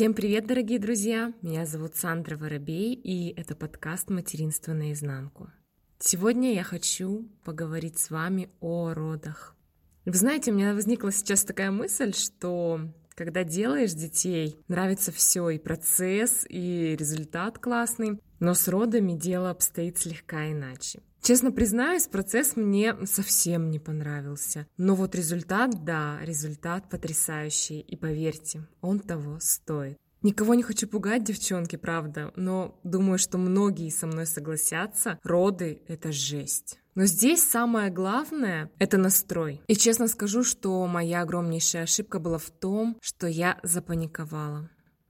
Всем привет, дорогие друзья! Меня зовут Сандра Воробей, и это подкаст «Материнство наизнанку». Сегодня я хочу поговорить с вами о родах. Вы знаете, у меня возникла сейчас такая мысль, что когда делаешь детей, нравится все, и процесс, и результат классный, но с родами дело обстоит слегка иначе. Честно признаюсь, процесс мне совсем не понравился. Но вот результат, да, результат потрясающий. И поверьте, он того стоит. Никого не хочу пугать, девчонки, правда, но думаю, что многие со мной согласятся, роды — это жесть. Но здесь самое главное — это настрой. И честно скажу, что моя огромнейшая ошибка была в том, что я запаниковала.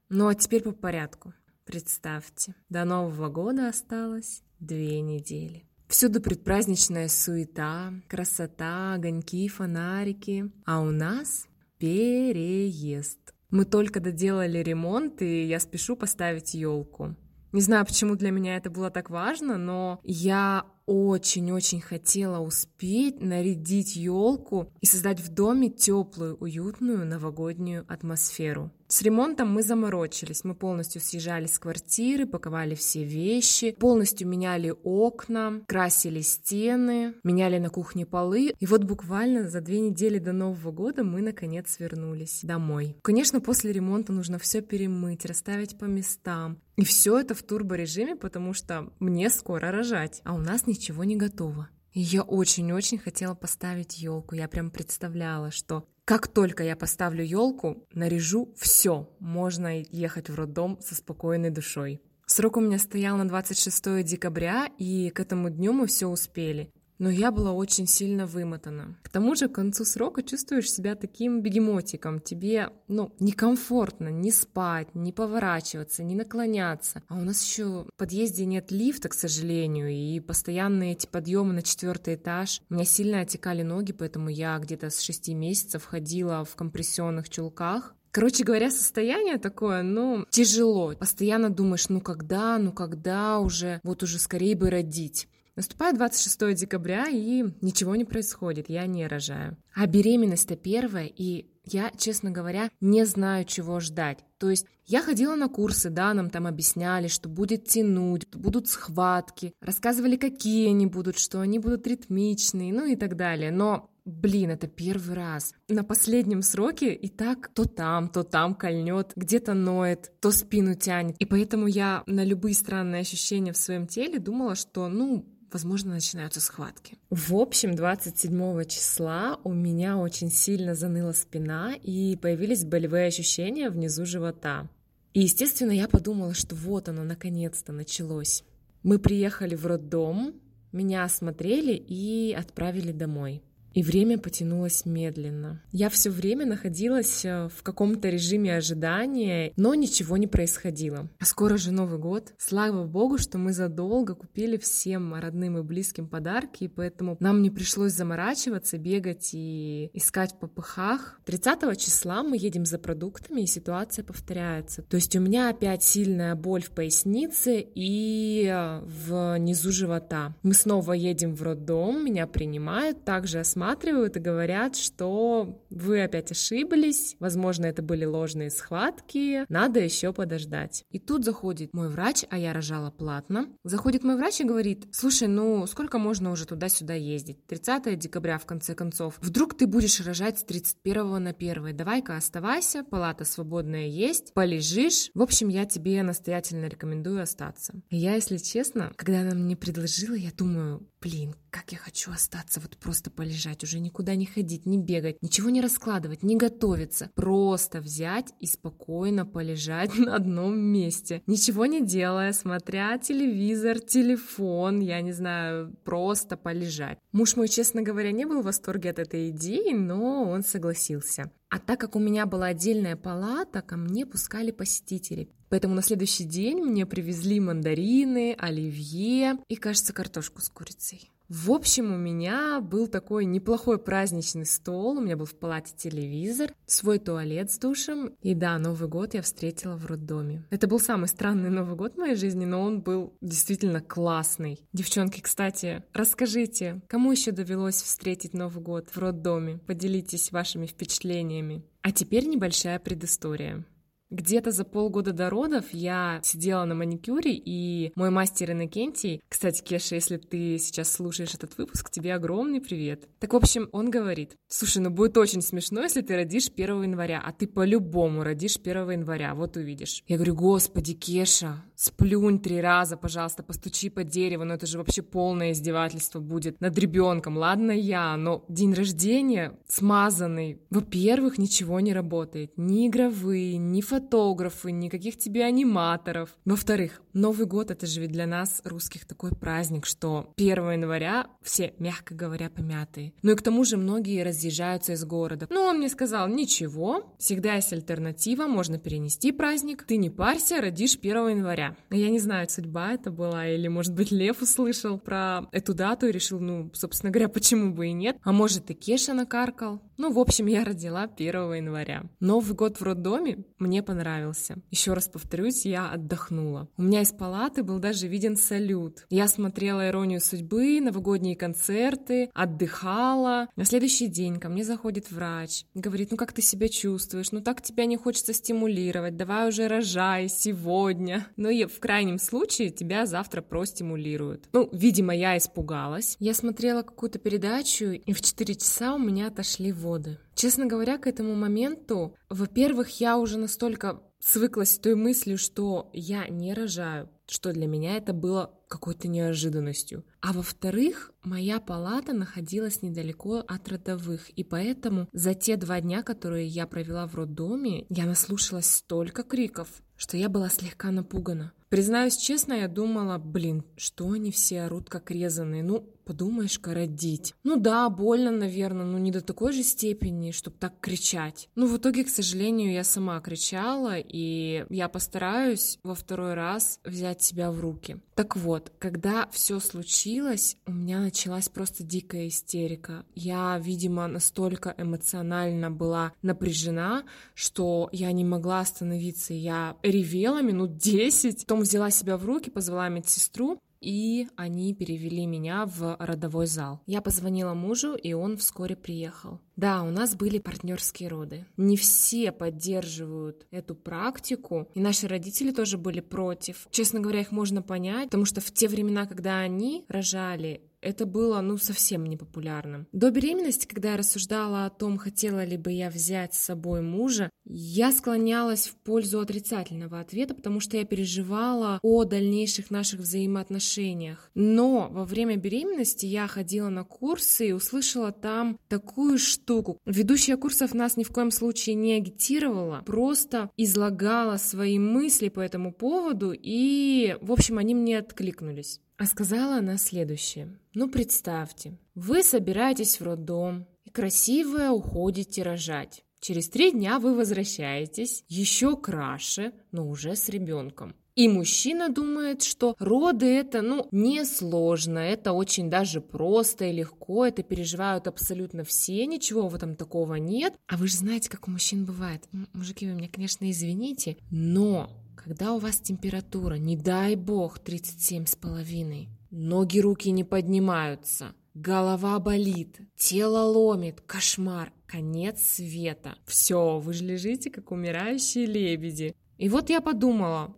Ну а теперь по порядку. Представьте, до Нового года осталось две недели. Всюду предпраздничная суета, красота, огоньки, фонарики. А у нас переезд. Мы только доделали ремонт, и я спешу поставить елку. Не знаю, почему для меня это было так важно, но я очень-очень хотела успеть нарядить елку и создать в доме теплую, уютную новогоднюю атмосферу. С ремонтом мы заморочились. Мы полностью съезжали с квартиры, паковали все вещи, полностью меняли окна, красили стены, меняли на кухне полы. И вот буквально за две недели до Нового года мы наконец вернулись домой. Конечно, после ремонта нужно все перемыть, расставить по местам. И все это в турборежиме, потому что мне скоро рожать, а у нас ничего не готово. И я очень-очень хотела поставить елку. Я прям представляла, что как только я поставлю елку, наряжу все, можно ехать в роддом со спокойной душой. Срок у меня стоял на 26 декабря, и к этому дню мы все успели но я была очень сильно вымотана. К тому же к концу срока чувствуешь себя таким бегемотиком. Тебе, ну, некомфортно не спать, не поворачиваться, не наклоняться. А у нас еще в подъезде нет лифта, к сожалению, и постоянные эти подъемы на четвертый этаж. У меня сильно отекали ноги, поэтому я где-то с шести месяцев ходила в компрессионных чулках, Короче говоря, состояние такое, ну, тяжело. Постоянно думаешь, ну когда, ну когда уже, вот уже скорее бы родить. Наступает 26 декабря, и ничего не происходит, я не рожаю. А беременность-то первая, и я, честно говоря, не знаю, чего ждать. То есть я ходила на курсы, да, нам там объясняли, что будет тянуть, будут схватки, рассказывали, какие они будут, что они будут ритмичные, ну и так далее. Но Блин, это первый раз. На последнем сроке и так то там, то там кольнет, где-то ноет, то спину тянет. И поэтому я на любые странные ощущения в своем теле думала, что, ну, возможно, начинаются схватки. В общем, 27 числа у меня очень сильно заныла спина и появились болевые ощущения внизу живота. И, естественно, я подумала, что вот оно, наконец-то началось. Мы приехали в роддом, меня осмотрели и отправили домой. И время потянулось медленно. Я все время находилась э, в каком-то режиме ожидания, но ничего не происходило. А скоро же Новый год. Слава богу, что мы задолго купили всем родным и близким подарки, и поэтому нам не пришлось заморачиваться, бегать и искать в попыхах. 30 числа мы едем за продуктами, и ситуация повторяется. То есть у меня опять сильная боль в пояснице и э, в низу живота. Мы снова едем в роддом, меня принимают, также осматривают рассматривают и говорят, что вы опять ошиблись, возможно, это были ложные схватки, надо еще подождать. И тут заходит мой врач, а я рожала платно. Заходит мой врач и говорит, слушай, ну сколько можно уже туда-сюда ездить? 30 декабря, в конце концов. Вдруг ты будешь рожать с 31 на 1. Давай-ка оставайся, палата свободная есть, полежишь. В общем, я тебе настоятельно рекомендую остаться. И я, если честно, когда она мне предложила, я думаю, блин, как я хочу остаться, вот просто полежать, уже никуда не ходить, не бегать, ничего не раскладывать, не готовиться. Просто взять и спокойно полежать на одном месте. Ничего не делая, смотря телевизор, телефон, я не знаю, просто полежать. Муж мой, честно говоря, не был в восторге от этой идеи, но он согласился. А так как у меня была отдельная палата, ко мне пускали посетителей. Поэтому на следующий день мне привезли мандарины, оливье и, кажется, картошку с курицей. В общем, у меня был такой неплохой праздничный стол, у меня был в палате телевизор, свой туалет с душем, и да, Новый год я встретила в роддоме. Это был самый странный Новый год в моей жизни, но он был действительно классный. Девчонки, кстати, расскажите, кому еще довелось встретить Новый год в роддоме? Поделитесь вашими впечатлениями. А теперь небольшая предыстория. Где-то за полгода до родов я сидела на маникюре, и мой мастер Иннокентий, кстати, Кеша, если ты сейчас слушаешь этот выпуск, тебе огромный привет. Так, в общем, он говорит, слушай, ну будет очень смешно, если ты родишь 1 января, а ты по-любому родишь 1 января, вот увидишь. Я говорю, господи, Кеша, сплюнь три раза, пожалуйста, постучи по дереву, но это же вообще полное издевательство будет над ребенком. Ладно я, но день рождения смазанный. Во-первых, ничего не работает. Ни игровые, ни фото фотографы, никаких тебе аниматоров. Во-вторых, Новый год — это же ведь для нас, русских, такой праздник, что 1 января все, мягко говоря, помятые. Ну и к тому же многие разъезжаются из города. Ну, он мне сказал, ничего, всегда есть альтернатива, можно перенести праздник. Ты не парься, родишь 1 января. Я не знаю, судьба это была, или, может быть, Лев услышал про эту дату и решил, ну, собственно говоря, почему бы и нет. А может, и Кеша накаркал. Ну, в общем, я родила 1 января. Новый год в роддоме мне понравился. Еще раз повторюсь, я отдохнула. У меня из палаты был даже виден салют. Я смотрела «Иронию судьбы», новогодние концерты, отдыхала. На следующий день ко мне заходит врач. Говорит, ну как ты себя чувствуешь? Ну так тебя не хочется стимулировать. Давай уже рожай сегодня. Ну и в крайнем случае тебя завтра простимулируют. Ну, видимо, я испугалась. Я смотрела какую-то передачу, и в 4 часа у меня отошли воды. Честно говоря, к этому моменту, во-первых, я уже настолько свыклась с той мыслью, что я не рожаю, что для меня это было какой-то неожиданностью. А во-вторых, моя палата находилась недалеко от родовых, и поэтому за те два дня, которые я провела в роддоме, я наслушалась столько криков, что я была слегка напугана. Признаюсь честно, я думала, блин, что они все орут как резаные, ну, подумаешь-ка, родить. Ну да, больно, наверное, но не до такой же степени, чтобы так кричать. Ну, в итоге, к сожалению, я сама кричала, и я постараюсь во второй раз взять себя в руки. Так вот, когда все случилось, у меня началась просто дикая истерика. Я, видимо, настолько эмоционально была напряжена, что я не могла остановиться. Я ревела минут 10, потом взяла себя в руки, позвала медсестру, и они перевели меня в родовой зал. Я позвонила мужу, и он вскоре приехал. Да, у нас были партнерские роды. Не все поддерживают эту практику, и наши родители тоже были против. Честно говоря, их можно понять, потому что в те времена, когда они рожали, это было, ну, совсем непопулярным. До беременности, когда я рассуждала о том, хотела ли бы я взять с собой мужа, я склонялась в пользу отрицательного ответа, потому что я переживала о дальнейших наших взаимоотношениях. Но во время беременности я ходила на курсы и услышала там такую штуку. Ведущая курсов нас ни в коем случае не агитировала, просто излагала свои мысли по этому поводу, и, в общем, они мне откликнулись. А сказала она следующее. Ну, представьте, вы собираетесь в роддом и красивая уходите рожать. Через три дня вы возвращаетесь, еще краше, но уже с ребенком. И мужчина думает, что роды это, ну, несложно, это очень даже просто и легко, это переживают абсолютно все, ничего в этом такого нет. А вы же знаете, как у мужчин бывает. Мужики, вы меня, конечно, извините, но когда у вас температура, не дай бог, 37 с половиной, ноги, руки не поднимаются, голова болит, тело ломит, кошмар, конец света. Все, вы же лежите, как умирающие лебеди. И вот я подумала,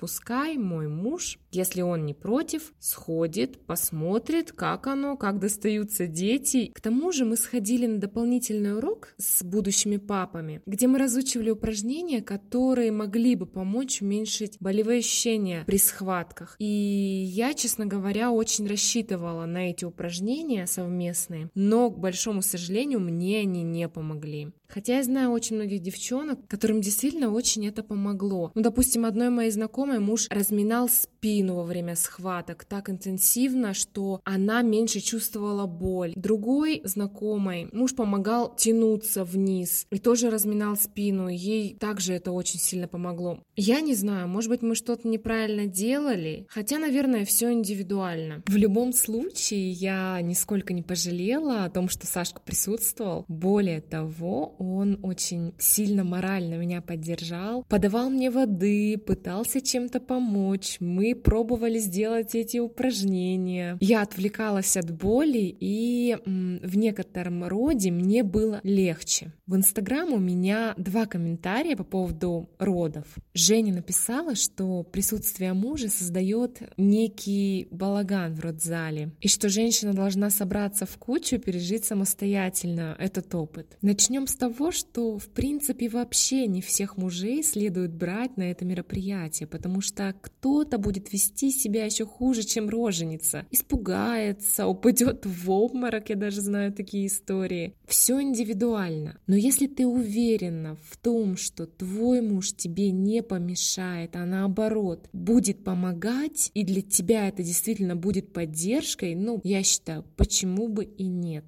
Пускай мой муж, если он не против, сходит, посмотрит, как оно, как достаются дети. К тому же мы сходили на дополнительный урок с будущими папами, где мы разучивали упражнения, которые могли бы помочь уменьшить болевые ощущения при схватках. И я, честно говоря, очень рассчитывала на эти упражнения совместные, но, к большому сожалению, мне они не помогли. Хотя я знаю очень многих девчонок, которым действительно очень это помогло. Ну, допустим, одной моей знакомой муж разминал спину, спину во время схваток так интенсивно, что она меньше чувствовала боль. Другой знакомой муж помогал тянуться вниз и тоже разминал спину. Ей также это очень сильно помогло. Я не знаю, может быть, мы что-то неправильно делали, хотя, наверное, все индивидуально. В любом случае, я нисколько не пожалела о том, что Сашка присутствовал. Более того, он очень сильно морально меня поддержал, подавал мне воды, пытался чем-то помочь. Мы пробовали сделать эти упражнения. Я отвлекалась от боли, и в некотором роде мне было легче. В Инстаграм у меня два комментария по поводу родов. Женя написала, что присутствие мужа создает некий балаган в родзале, и что женщина должна собраться в кучу и пережить самостоятельно этот опыт. Начнем с того, что в принципе вообще не всех мужей следует брать на это мероприятие, потому что кто-то будет вести себя еще хуже, чем роженица, испугается, упадет в обморок, я даже знаю такие истории. Все индивидуально. Но если ты уверена в том, что твой муж тебе не помешает, а наоборот будет помогать, и для тебя это действительно будет поддержкой, ну, я считаю, почему бы и нет.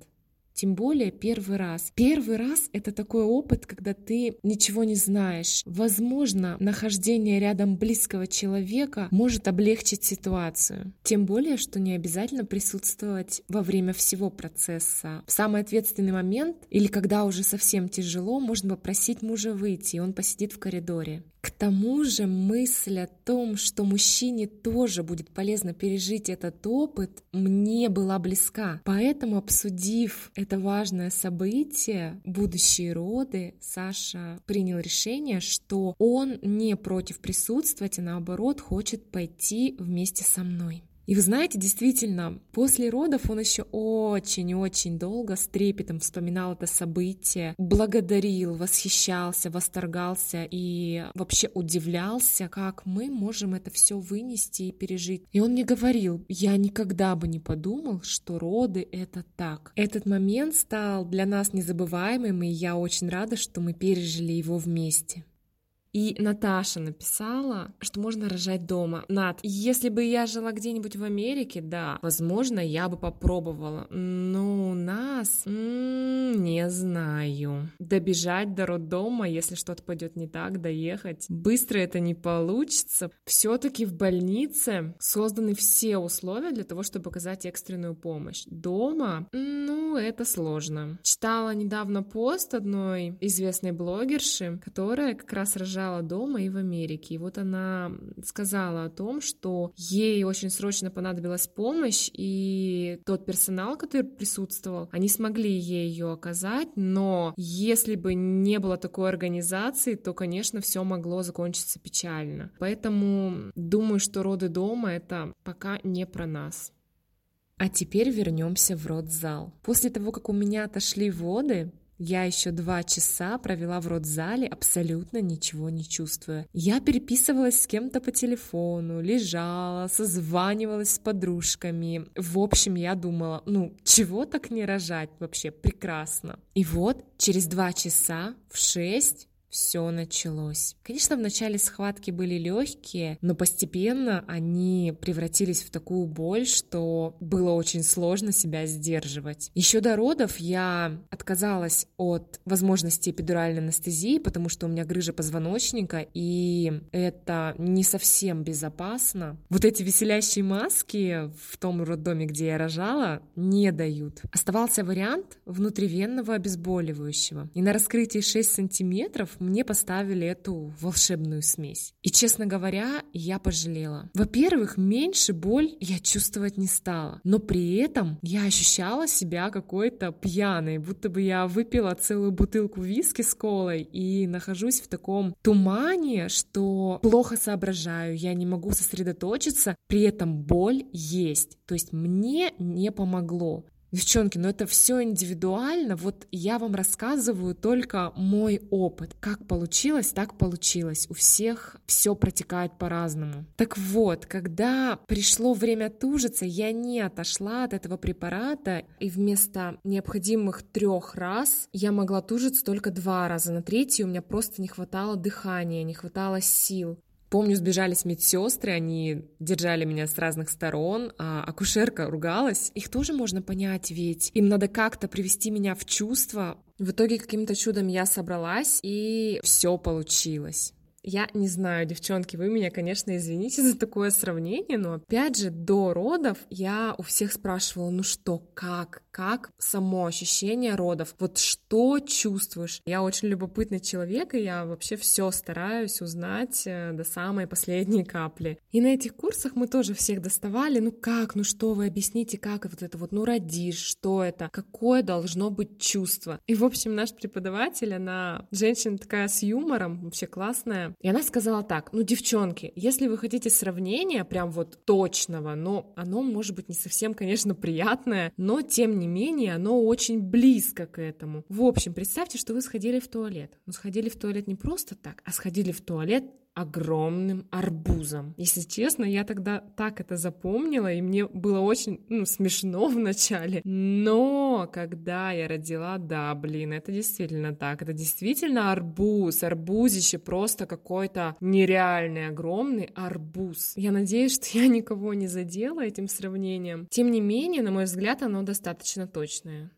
Тем более первый раз. Первый раз — это такой опыт, когда ты ничего не знаешь. Возможно, нахождение рядом близкого человека может облегчить ситуацию. Тем более, что не обязательно присутствовать во время всего процесса. В самый ответственный момент или когда уже совсем тяжело, можно попросить мужа выйти, и он посидит в коридоре. Тому же мысль о том, что мужчине тоже будет полезно пережить этот опыт, мне была близка. Поэтому, обсудив это важное событие, будущие роды, Саша принял решение, что он не против присутствовать, а наоборот хочет пойти вместе со мной. И вы знаете, действительно, после родов он еще очень-очень долго с трепетом вспоминал это событие, благодарил, восхищался, восторгался и вообще удивлялся, как мы можем это все вынести и пережить. И он мне говорил, я никогда бы не подумал, что роды — это так. Этот момент стал для нас незабываемым, и я очень рада, что мы пережили его вместе. И Наташа написала, что можно рожать дома. Над, если бы я жила где-нибудь в Америке, да, возможно, я бы попробовала. Но у нас м-м, не знаю. Добежать до роддома, если что-то пойдет не так, доехать. Быстро это не получится. Все-таки в больнице созданы все условия для того, чтобы оказать экстренную помощь. Дома, ну, это сложно. Читала недавно пост одной известной блогерши, которая как раз рожала лежала дома и в Америке. И вот она сказала о том, что ей очень срочно понадобилась помощь, и тот персонал, который присутствовал, они смогли ей ее оказать, но если бы не было такой организации, то, конечно, все могло закончиться печально. Поэтому думаю, что роды дома это пока не про нас. А теперь вернемся в родзал. После того, как у меня отошли воды, я еще два часа провела в родзале, абсолютно ничего не чувствуя. Я переписывалась с кем-то по телефону, лежала, созванивалась с подружками. В общем, я думала, ну, чего так не рожать вообще? Прекрасно. И вот через два часа в шесть все началось. Конечно, в начале схватки были легкие, но постепенно они превратились в такую боль, что было очень сложно себя сдерживать. Еще до родов я отказалась от возможности эпидуральной анестезии, потому что у меня грыжа позвоночника, и это не совсем безопасно. Вот эти веселящие маски в том роддоме, где я рожала, не дают. Оставался вариант внутривенного обезболивающего. И на раскрытии 6 сантиметров мне поставили эту волшебную смесь. И, честно говоря, я пожалела. Во-первых, меньше боль я чувствовать не стала, но при этом я ощущала себя какой-то пьяной, будто бы я выпила целую бутылку виски с колой и нахожусь в таком тумане, что плохо соображаю, я не могу сосредоточиться, при этом боль есть. То есть мне не помогло. Девчонки, но это все индивидуально. Вот я вам рассказываю только мой опыт. Как получилось, так получилось. У всех все протекает по-разному. Так вот, когда пришло время тужиться, я не отошла от этого препарата, и вместо необходимых трех раз я могла тужиться только два раза. На третий у меня просто не хватало дыхания, не хватало сил. Помню, сбежались медсестры, они держали меня с разных сторон, а акушерка ругалась. Их тоже можно понять, ведь им надо как-то привести меня в чувство. В итоге каким-то чудом я собралась, и все получилось. Я не знаю, девчонки, вы меня, конечно, извините за такое сравнение, но опять же, до родов я у всех спрашивала, ну что, как, как само ощущение родов, вот что чувствуешь? Я очень любопытный человек, и я вообще все стараюсь узнать э, до самой последней капли. И на этих курсах мы тоже всех доставали, ну как, ну что вы? Объясните, как вот это вот, ну родишь, что это, какое должно быть чувство. И, в общем, наш преподаватель, она женщина такая с юмором, вообще классная, и она сказала так, ну, девчонки, если вы хотите сравнения прям вот точного, но оно может быть не совсем, конечно, приятное, но тем не менее оно очень близко к этому. В общем, представьте, что вы сходили в туалет. Ну, сходили в туалет не просто так, а сходили в туалет огромным арбузом. Если честно, я тогда так это запомнила, и мне было очень ну, смешно вначале. Но когда я родила, да, блин, это действительно так. Это действительно арбуз. Арбузище просто какой-то нереальный, огромный арбуз. Я надеюсь, что я никого не задела этим сравнением. Тем не менее, на мой взгляд, оно достаточно точное.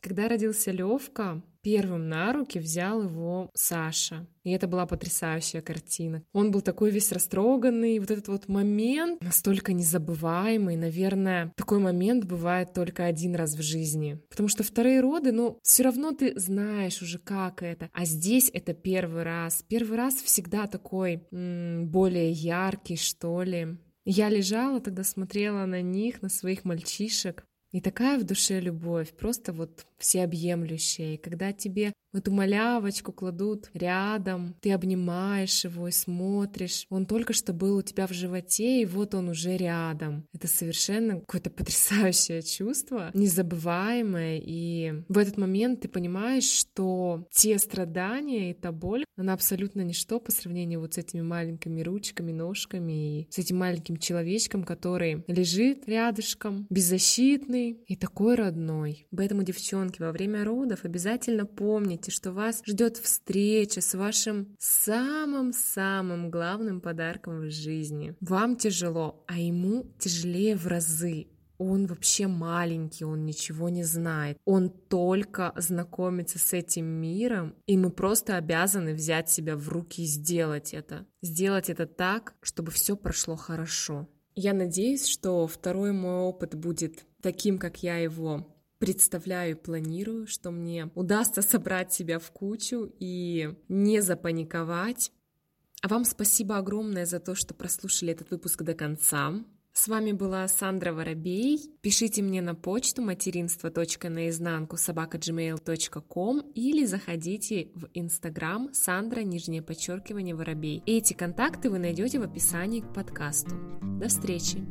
Когда родился Левка, первым на руки взял его Саша. И это была потрясающая картина. Он был такой весь растроганный. Вот этот вот момент настолько незабываемый. Наверное, такой момент бывает только один раз в жизни. Потому что вторые роды, ну, все равно ты знаешь уже, как это. А здесь это первый раз. Первый раз всегда такой м- более яркий, что ли. Я лежала тогда, смотрела на них, на своих мальчишек, и такая в душе любовь, просто вот всеобъемлющая. И когда тебе эту малявочку кладут рядом, ты обнимаешь его и смотришь. Он только что был у тебя в животе, и вот он уже рядом. Это совершенно какое-то потрясающее чувство, незабываемое. И в этот момент ты понимаешь, что те страдания и та боль, она абсолютно ничто по сравнению вот с этими маленькими ручками, ножками и с этим маленьким человечком, который лежит рядышком, беззащитный и такой родной. Поэтому, девчонки, во время родов обязательно помните, помните, что вас ждет встреча с вашим самым-самым главным подарком в жизни. Вам тяжело, а ему тяжелее в разы. Он вообще маленький, он ничего не знает. Он только знакомится с этим миром, и мы просто обязаны взять себя в руки и сделать это. Сделать это так, чтобы все прошло хорошо. Я надеюсь, что второй мой опыт будет таким, как я его представляю и планирую, что мне удастся собрать себя в кучу и не запаниковать. А вам спасибо огромное за то, что прослушали этот выпуск до конца. С вами была Сандра Воробей. Пишите мне на почту материнство.наизнанку собака.gmail.com или заходите в Инстаграм Сандра, нижнее подчеркивание, Воробей. Эти контакты вы найдете в описании к подкасту. До встречи!